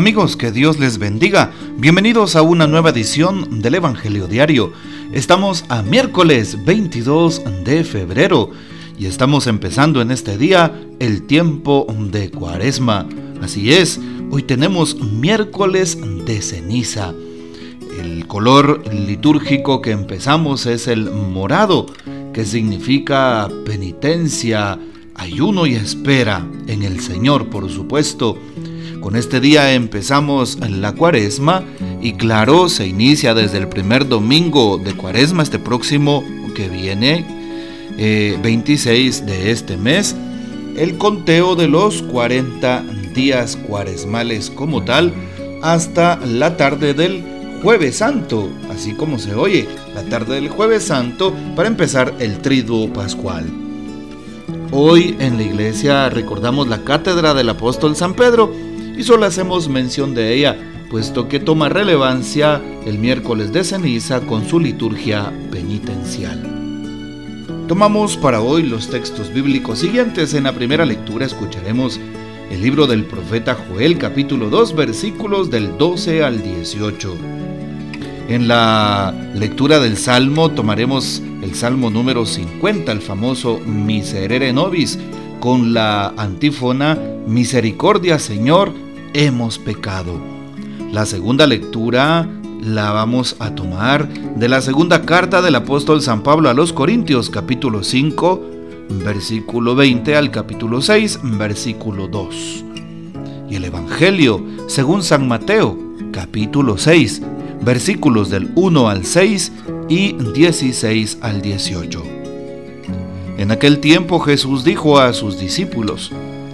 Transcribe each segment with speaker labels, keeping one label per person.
Speaker 1: Amigos, que Dios les bendiga. Bienvenidos a una nueva edición del Evangelio Diario. Estamos a miércoles 22 de febrero y estamos empezando en este día el tiempo de Cuaresma. Así es, hoy tenemos miércoles de ceniza. El color litúrgico que empezamos es el morado, que significa penitencia, ayuno y espera en el Señor, por supuesto. Con este día empezamos la cuaresma y claro, se inicia desde el primer domingo de cuaresma, este próximo que viene, 26 eh, de este mes, el conteo de los 40 días cuaresmales como tal hasta la tarde del jueves santo, así como se oye, la tarde del jueves santo para empezar el triduo pascual. Hoy en la iglesia recordamos la cátedra del apóstol San Pedro, y solo hacemos mención de ella, puesto que toma relevancia el miércoles de ceniza con su liturgia penitencial. Tomamos para hoy los textos bíblicos siguientes. En la primera lectura escucharemos el libro del profeta Joel capítulo 2 versículos del 12 al 18. En la lectura del Salmo tomaremos el Salmo número 50, el famoso Miserere Nobis, con la antífona Misericordia Señor, hemos pecado. La segunda lectura la vamos a tomar de la segunda carta del apóstol San Pablo a los Corintios capítulo 5 versículo 20 al capítulo 6 versículo 2. Y el Evangelio según San Mateo capítulo 6 versículos del 1 al 6 y 16 al 18. En aquel tiempo Jesús dijo a sus discípulos,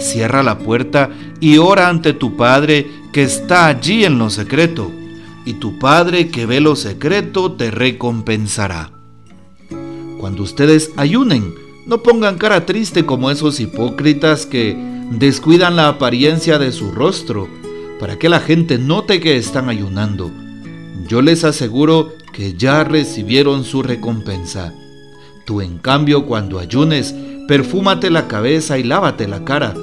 Speaker 1: cierra la puerta y ora ante tu Padre que está allí en lo secreto, y tu Padre que ve lo secreto te recompensará. Cuando ustedes ayunen, no pongan cara triste como esos hipócritas que descuidan la apariencia de su rostro, para que la gente note que están ayunando. Yo les aseguro que ya recibieron su recompensa. Tú en cambio cuando ayunes, perfúmate la cabeza y lávate la cara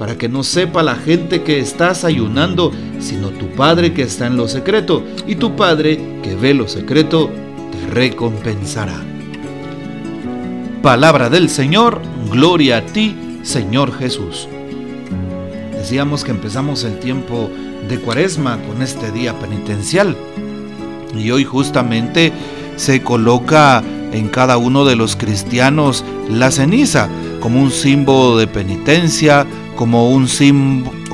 Speaker 1: para que no sepa la gente que estás ayunando, sino tu Padre que está en lo secreto, y tu Padre que ve lo secreto te recompensará. Palabra del Señor, gloria a ti, Señor Jesús. Decíamos que empezamos el tiempo de Cuaresma con este día penitencial, y hoy justamente se coloca en cada uno de los cristianos la ceniza como un símbolo de penitencia, como un,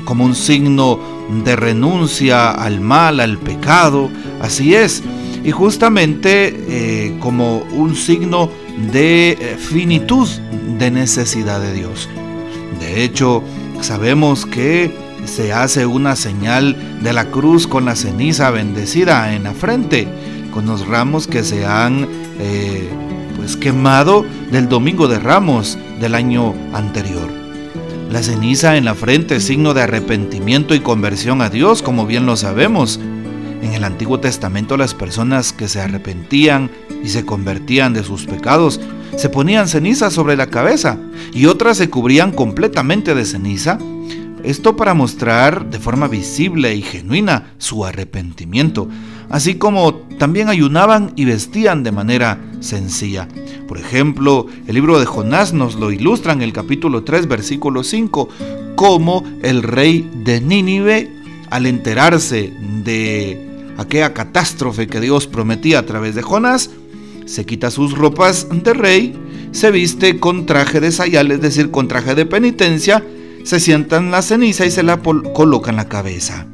Speaker 1: como un signo de renuncia al mal, al pecado, así es, y justamente eh, como un signo de eh, finitud, de necesidad de Dios. De hecho, sabemos que se hace una señal de la cruz con la ceniza bendecida en la frente, con los ramos que se han eh, pues quemado del domingo de ramos del año anterior. La ceniza en la frente es signo de arrepentimiento y conversión a Dios, como bien lo sabemos. En el Antiguo Testamento las personas que se arrepentían y se convertían de sus pecados se ponían ceniza sobre la cabeza y otras se cubrían completamente de ceniza. Esto para mostrar de forma visible y genuina su arrepentimiento así como también ayunaban y vestían de manera sencilla. Por ejemplo, el libro de Jonás nos lo ilustra en el capítulo 3, versículo 5, como el rey de Nínive, al enterarse de aquella catástrofe que Dios prometía a través de Jonás, se quita sus ropas de rey, se viste con traje de sayal, es decir, con traje de penitencia, se sienta en la ceniza y se la coloca en la cabeza.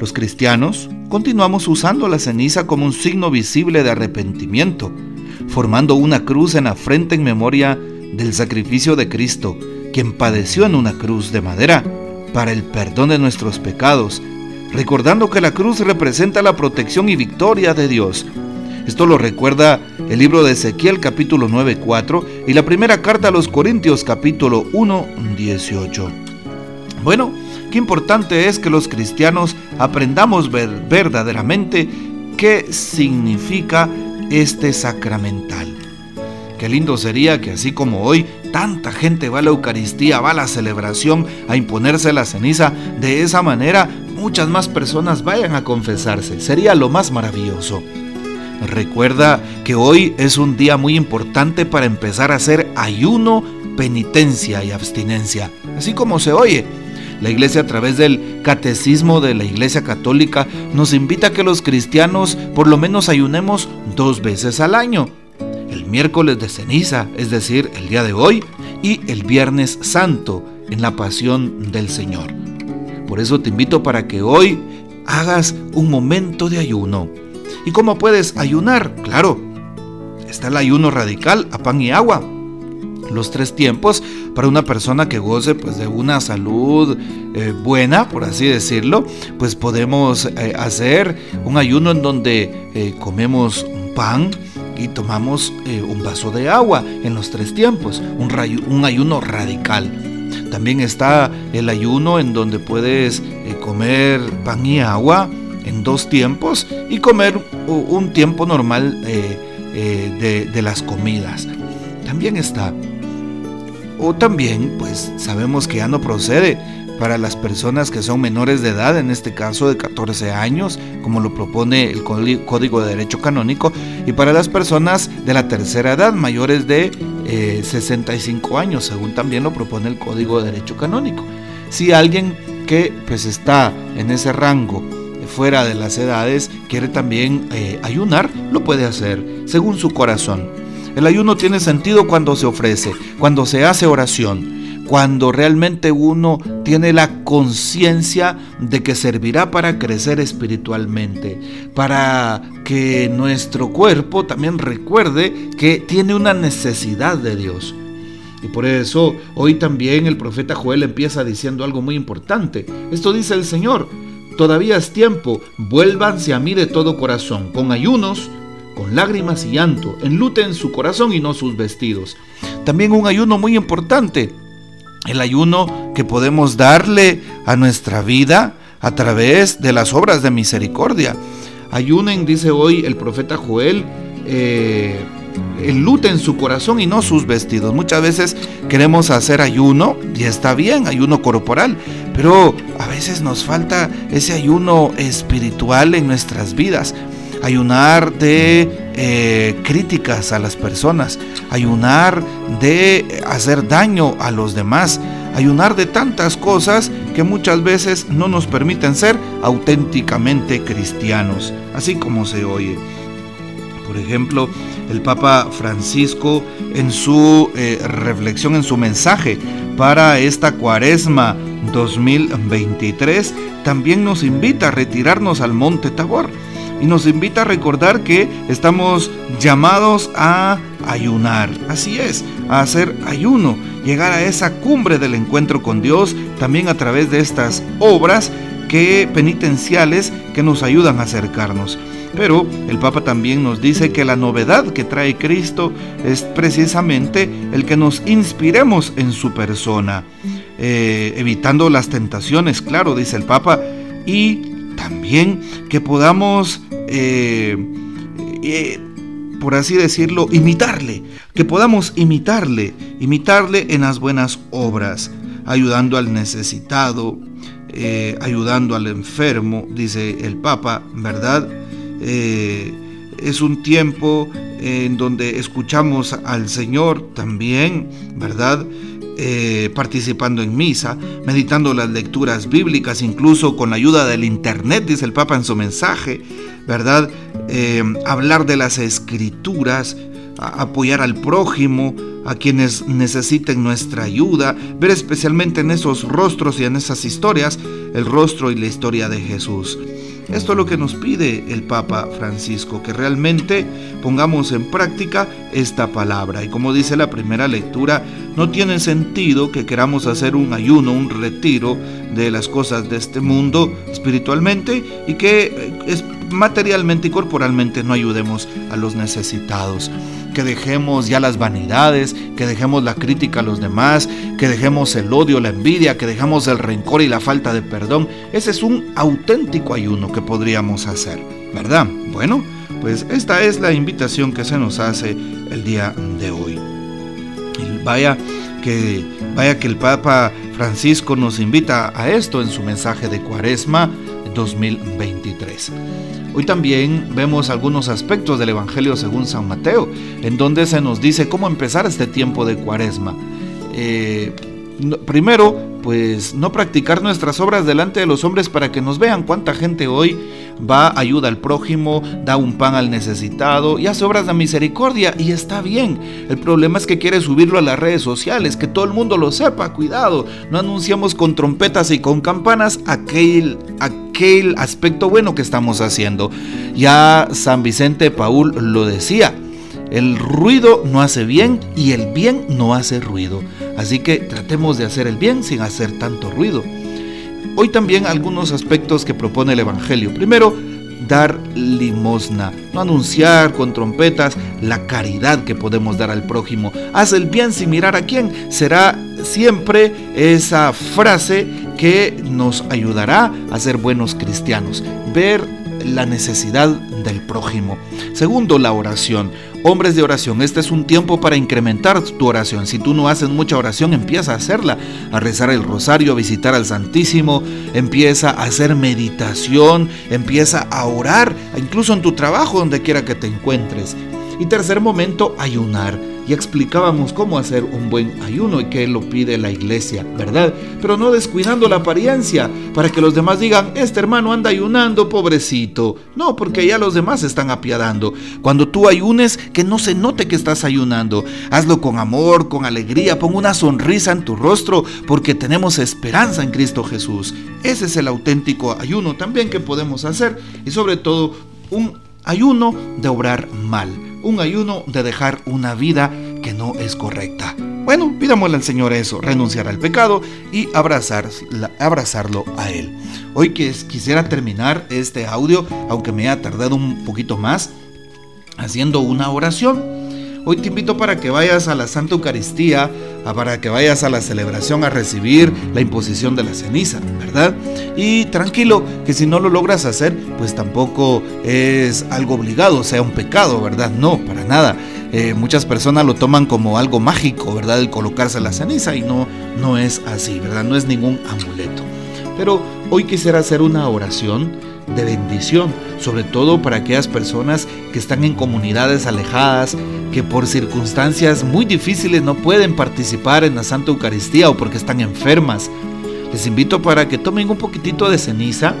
Speaker 1: Los cristianos continuamos usando la ceniza como un signo visible de arrepentimiento, formando una cruz en la frente en memoria del sacrificio de Cristo, quien padeció en una cruz de madera para el perdón de nuestros pecados, recordando que la cruz representa la protección y victoria de Dios. Esto lo recuerda el libro de Ezequiel capítulo 9.4 y la primera carta a los Corintios capítulo 1.18. Bueno, qué importante es que los cristianos aprendamos verdaderamente qué significa este sacramental. Qué lindo sería que así como hoy tanta gente va a la Eucaristía, va a la celebración, a imponerse la ceniza, de esa manera muchas más personas vayan a confesarse. Sería lo más maravilloso. Recuerda que hoy es un día muy importante para empezar a hacer ayuno, penitencia y abstinencia, así como se oye. La iglesia a través del catecismo de la iglesia católica nos invita a que los cristianos por lo menos ayunemos dos veces al año el miércoles de ceniza, es decir, el día de hoy, y el viernes santo, en la pasión del Señor. Por eso te invito para que hoy hagas un momento de ayuno. ¿Y cómo puedes ayunar? Claro, está el ayuno radical a pan y agua. Los tres tiempos para una persona que goce pues, de una salud eh, buena, por así decirlo, pues podemos eh, hacer un ayuno en donde eh, comemos pan, y tomamos un vaso de agua en los tres tiempos, un, un, ayuno radical. También está el ayuno en donde puedes comer pan y agua en dos tiempos y comer un tiempo normal de, de las comidas. También está. O también, pues sabemos que ya no procede para las personas que son menores de edad, en este caso de 14 años, como lo propone el Código de Derecho Canónico, y para las personas de la tercera edad, mayores de 65 eh, años, según también lo propone el Código de Derecho Canónico. Si alguien que pues está en ese rango eh, fuera de las edades quiere también eh, ayunar, lo puede hacer según su corazón. El ayuno tiene sentido cuando se ofrece, cuando se hace oración, cuando realmente uno tiene la conciencia de que servirá para crecer espiritualmente, para que nuestro cuerpo también recuerde que tiene una necesidad de Dios. Y por eso hoy también el profeta Joel empieza diciendo algo muy importante. Esto dice el Señor, todavía es tiempo, vuélvanse a mí de todo corazón, con ayunos, con lágrimas y llanto, enluten su corazón y no sus vestidos. También un ayuno muy importante, el ayuno que podemos darle a nuestra vida a través de las obras de misericordia. Ayunen, dice hoy el profeta Joel, eh, enluten su corazón y no sus vestidos. Muchas veces queremos hacer ayuno y está bien, ayuno corporal, pero a veces nos falta ese ayuno espiritual en nuestras vidas ayunar de eh, críticas a las personas, ayunar de hacer daño a los demás, ayunar de tantas cosas que muchas veces no nos permiten ser auténticamente cristianos, así como se oye. Por ejemplo, el Papa Francisco en su eh, reflexión, en su mensaje para esta cuaresma 2023, también nos invita a retirarnos al monte Tabor y nos invita a recordar que estamos llamados a ayunar. Así es, a hacer ayuno, llegar a esa cumbre del encuentro con Dios también a través de estas obras que penitenciales que nos ayudan a acercarnos. Pero el Papa también nos dice que la novedad que trae Cristo es precisamente el que nos inspiremos en su persona, eh, evitando las tentaciones, claro, dice el Papa, y también que podamos eh, eh, por así decirlo, imitarle, que podamos imitarle, imitarle en las buenas obras, ayudando al necesitado, eh, ayudando al enfermo, dice el Papa, ¿verdad? es un tiempo en donde escuchamos al Señor también, ¿verdad? participando en misa, meditando las lecturas bíblicas, incluso con la ayuda del Internet, dice el Papa en su mensaje, ¿verdad? Eh, hablar de las escrituras, apoyar al prójimo, a quienes necesiten nuestra ayuda, ver especialmente en esos rostros y en esas historias el rostro y la historia de Jesús. Esto es lo que nos pide el Papa Francisco, que realmente pongamos en práctica esta palabra. Y como dice la primera lectura, no tiene sentido que queramos hacer un ayuno, un retiro de las cosas de este mundo espiritualmente y que eh, materialmente y corporalmente no ayudemos a los necesitados que dejemos ya las vanidades, que dejemos la crítica a los demás, que dejemos el odio, la envidia, que dejemos el rencor y la falta de perdón. Ese es un auténtico ayuno que podríamos hacer, ¿verdad? Bueno, pues esta es la invitación que se nos hace el día de hoy. Y vaya que vaya que el Papa Francisco nos invita a esto en su mensaje de Cuaresma 2023. Hoy también vemos algunos aspectos del Evangelio según San Mateo, en donde se nos dice cómo empezar este tiempo de cuaresma. Eh, primero, pues no practicar nuestras obras delante de los hombres para que nos vean cuánta gente hoy va, ayuda al prójimo, da un pan al necesitado y hace obras de misericordia y está bien. El problema es que quiere subirlo a las redes sociales, que todo el mundo lo sepa, cuidado. No anunciamos con trompetas y con campanas aquel, aquel aspecto bueno que estamos haciendo. Ya San Vicente Paul lo decía. El ruido no hace bien y el bien no hace ruido. Así que tratemos de hacer el bien sin hacer tanto ruido. Hoy también algunos aspectos que propone el Evangelio. Primero, dar limosna, no anunciar con trompetas la caridad que podemos dar al prójimo. Haz el bien sin mirar a quién. Será siempre esa frase que nos ayudará a ser buenos cristianos. Ver la necesidad del prójimo. Segundo, la oración. Hombres de oración, este es un tiempo para incrementar tu oración. Si tú no haces mucha oración, empieza a hacerla, a rezar el rosario, a visitar al Santísimo, empieza a hacer meditación, empieza a orar, incluso en tu trabajo, donde quiera que te encuentres. Y tercer momento, ayunar explicábamos cómo hacer un buen ayuno y que lo pide la iglesia, ¿verdad? Pero no descuidando la apariencia para que los demás digan, este hermano anda ayunando, pobrecito. No, porque ya los demás están apiadando. Cuando tú ayunes, que no se note que estás ayunando. Hazlo con amor, con alegría, pon una sonrisa en tu rostro, porque tenemos esperanza en Cristo Jesús. Ese es el auténtico ayuno también que podemos hacer y sobre todo un ayuno de obrar mal un ayuno de dejar una vida que no es correcta. Bueno, pidámosle al Señor eso, renunciar al pecado y abrazar, abrazarlo a Él. Hoy quisiera terminar este audio, aunque me haya tardado un poquito más, haciendo una oración Hoy te invito para que vayas a la Santa Eucaristía, para que vayas a la celebración a recibir la imposición de la ceniza, ¿verdad? Y tranquilo, que si no lo logras hacer, pues tampoco es algo obligado, sea un pecado, ¿verdad? No, para nada. Eh, muchas personas lo toman como algo mágico, ¿verdad? El colocarse la ceniza y no, no es así, ¿verdad? No es ningún amuleto. Pero hoy quisiera hacer una oración de bendición, sobre todo para aquellas personas que están en comunidades alejadas, que por circunstancias muy difíciles no pueden participar en la Santa Eucaristía o porque están enfermas. Les invito para que tomen un poquitito de ceniza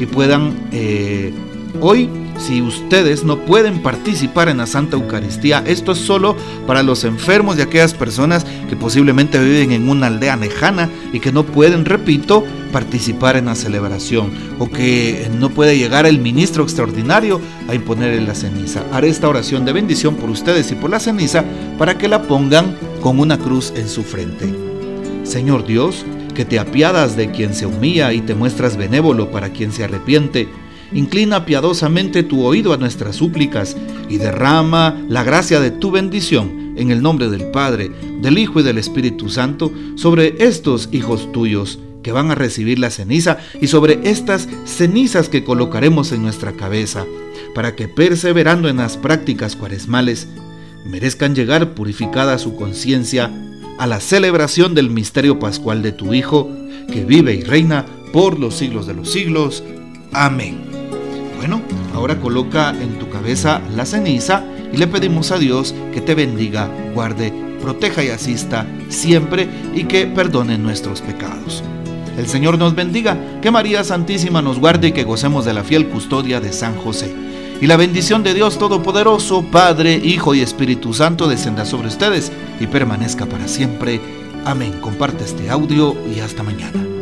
Speaker 1: y puedan eh, hoy si ustedes no pueden participar en la Santa Eucaristía, esto es solo para los enfermos y aquellas personas que posiblemente viven en una aldea lejana y que no pueden, repito, participar en la celebración o que no puede llegar el ministro extraordinario a imponerle la ceniza. Haré esta oración de bendición por ustedes y por la ceniza para que la pongan con una cruz en su frente. Señor Dios, que te apiadas de quien se humilla y te muestras benévolo para quien se arrepiente, Inclina piadosamente tu oído a nuestras súplicas y derrama la gracia de tu bendición en el nombre del Padre, del Hijo y del Espíritu Santo sobre estos hijos tuyos que van a recibir la ceniza y sobre estas cenizas que colocaremos en nuestra cabeza, para que perseverando en las prácticas cuaresmales merezcan llegar purificada su conciencia a la celebración del misterio pascual de tu Hijo, que vive y reina por los siglos de los siglos. Amén. Bueno, ahora coloca en tu cabeza la ceniza y le pedimos a Dios que te bendiga, guarde proteja y asista siempre y que perdone nuestros pecados. El Señor nos bendiga, que María Santísima nos guarde y que gocemos de la fiel custodia de San José. Y la bendición de Dios Todopoderoso, Padre, Hijo y Espíritu Santo descenda sobre ustedes y permanezca para siempre. Amén. Comparte este audio y hasta mañana.